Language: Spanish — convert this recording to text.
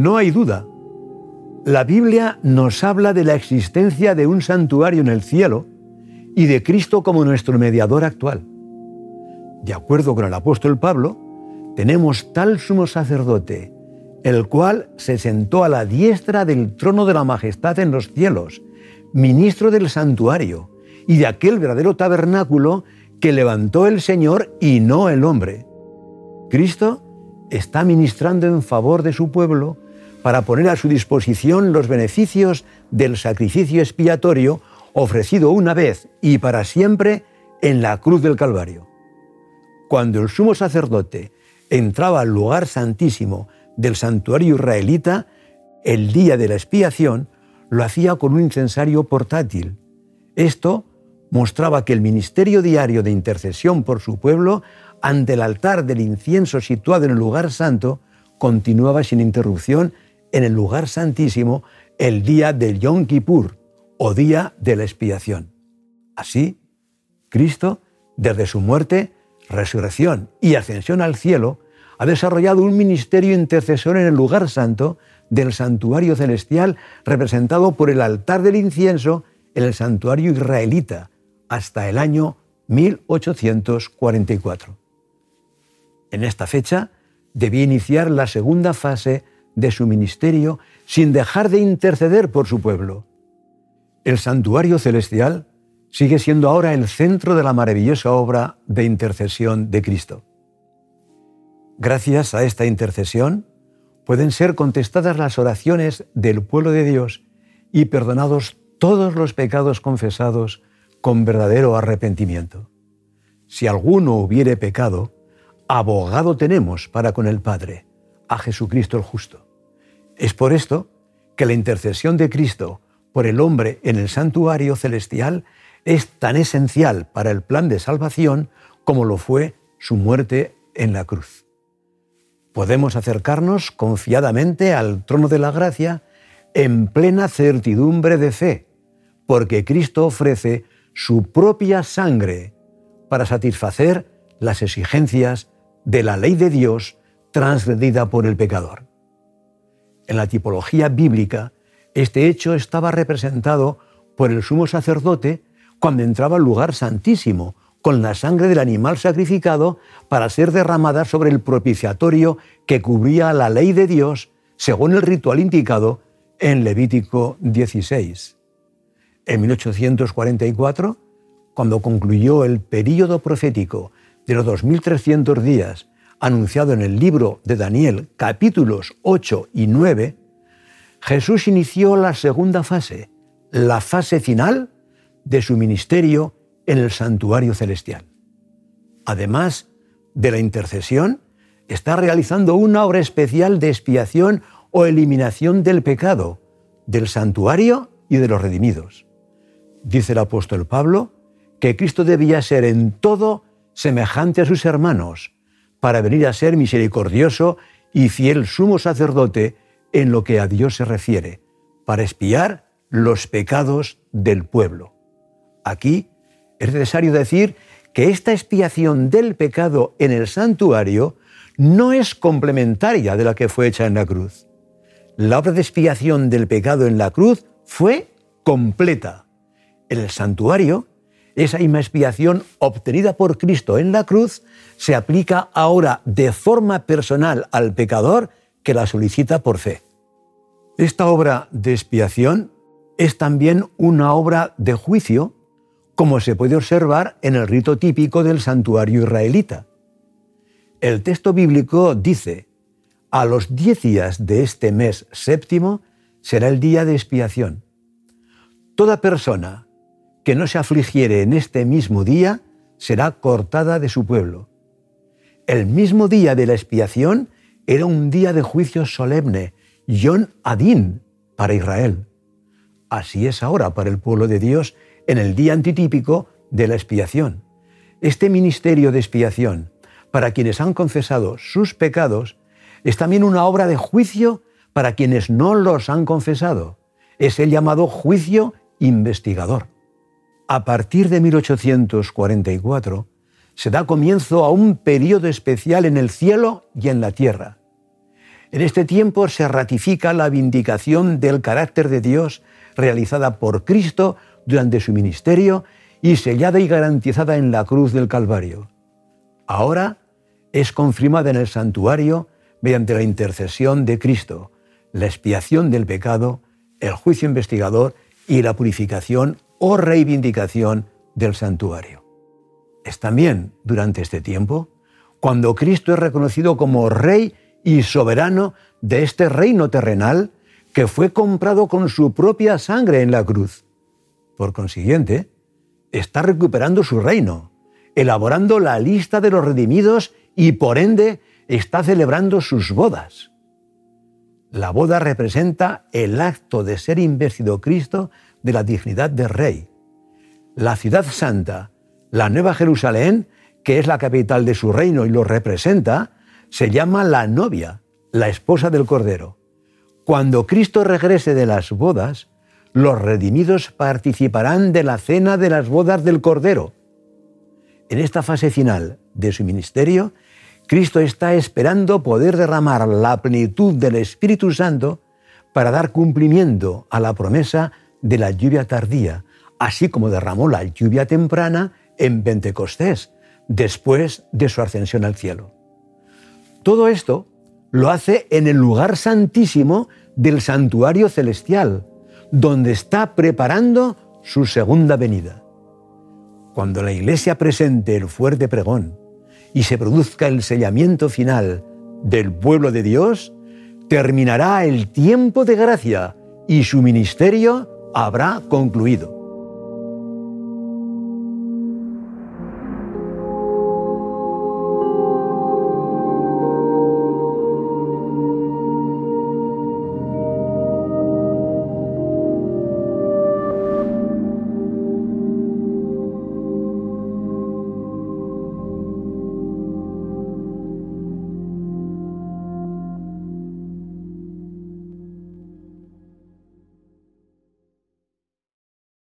No hay duda. La Biblia nos habla de la existencia de un santuario en el cielo y de Cristo como nuestro mediador actual. De acuerdo con el apóstol Pablo, tenemos tal sumo sacerdote, el cual se sentó a la diestra del trono de la majestad en los cielos, ministro del santuario y de aquel verdadero tabernáculo que levantó el Señor y no el hombre. Cristo está ministrando en favor de su pueblo para poner a su disposición los beneficios del sacrificio expiatorio ofrecido una vez y para siempre en la cruz del Calvario. Cuando el sumo sacerdote entraba al lugar santísimo del santuario israelita, el día de la expiación, lo hacía con un incensario portátil. Esto mostraba que el ministerio diario de intercesión por su pueblo ante el altar del incienso situado en el lugar santo continuaba sin interrupción en el lugar santísimo el día del Yom Kippur o día de la expiación. Así, Cristo, desde su muerte, resurrección y ascensión al cielo, ha desarrollado un ministerio intercesor en el lugar santo del santuario celestial representado por el altar del incienso en el santuario israelita hasta el año 1844. En esta fecha debía iniciar la segunda fase de su ministerio sin dejar de interceder por su pueblo. El santuario celestial sigue siendo ahora el centro de la maravillosa obra de intercesión de Cristo. Gracias a esta intercesión pueden ser contestadas las oraciones del pueblo de Dios y perdonados todos los pecados confesados con verdadero arrepentimiento. Si alguno hubiere pecado, abogado tenemos para con el Padre, a Jesucristo el justo. Es por esto que la intercesión de Cristo por el hombre en el santuario celestial es tan esencial para el plan de salvación como lo fue su muerte en la cruz. Podemos acercarnos confiadamente al trono de la gracia en plena certidumbre de fe, porque Cristo ofrece su propia sangre para satisfacer las exigencias de la ley de Dios transgredida por el pecador. En la tipología bíblica, este hecho estaba representado por el sumo sacerdote cuando entraba al lugar santísimo, con la sangre del animal sacrificado para ser derramada sobre el propiciatorio que cubría la ley de Dios según el ritual indicado en Levítico 16. En 1844, cuando concluyó el período profético de los 2300 días anunciado en el libro de Daniel capítulos 8 y 9, Jesús inició la segunda fase, la fase final de su ministerio en el santuario celestial. Además de la intercesión, está realizando una obra especial de expiación o eliminación del pecado, del santuario y de los redimidos. Dice el apóstol Pablo que Cristo debía ser en todo semejante a sus hermanos, para venir a ser misericordioso y fiel sumo sacerdote en lo que a Dios se refiere, para espiar los pecados del pueblo. Aquí es necesario decir que esta expiación del pecado en el santuario no es complementaria de la que fue hecha en la cruz. La obra de expiación del pecado en la cruz fue completa. En el santuario esa misma expiación obtenida por Cristo en la cruz se aplica ahora de forma personal al pecador que la solicita por fe. Esta obra de expiación es también una obra de juicio, como se puede observar en el rito típico del santuario israelita. El texto bíblico dice, a los diez días de este mes séptimo será el día de expiación. Toda persona que no se afligiere en este mismo día será cortada de su pueblo. El mismo día de la expiación era un día de juicio solemne, Yon Adin, para Israel. Así es ahora para el pueblo de Dios en el día antitípico de la expiación. Este ministerio de expiación, para quienes han confesado sus pecados, es también una obra de juicio para quienes no los han confesado. Es el llamado juicio investigador a partir de 1844 se da comienzo a un periodo especial en el cielo y en la tierra. En este tiempo se ratifica la vindicación del carácter de Dios realizada por Cristo durante su ministerio y sellada y garantizada en la cruz del Calvario. Ahora es confirmada en el santuario mediante la intercesión de Cristo, la expiación del pecado, el juicio investigador y la purificación o reivindicación del santuario. Es también durante este tiempo cuando Cristo es reconocido como Rey y soberano de este reino terrenal que fue comprado con su propia sangre en la cruz. Por consiguiente, está recuperando su reino, elaborando la lista de los redimidos y por ende está celebrando sus bodas. La boda representa el acto de ser investido Cristo de la dignidad de rey. La ciudad santa, la Nueva Jerusalén, que es la capital de su reino y lo representa, se llama la novia, la esposa del Cordero. Cuando Cristo regrese de las bodas, los redimidos participarán de la cena de las bodas del Cordero. En esta fase final de su ministerio, Cristo está esperando poder derramar la plenitud del Espíritu Santo para dar cumplimiento a la promesa de la lluvia tardía, así como derramó la lluvia temprana en Pentecostés, después de su ascensión al cielo. Todo esto lo hace en el lugar santísimo del santuario celestial, donde está preparando su segunda venida. Cuando la Iglesia presente el fuerte pregón y se produzca el sellamiento final del pueblo de Dios, terminará el tiempo de gracia y su ministerio habrá concluido.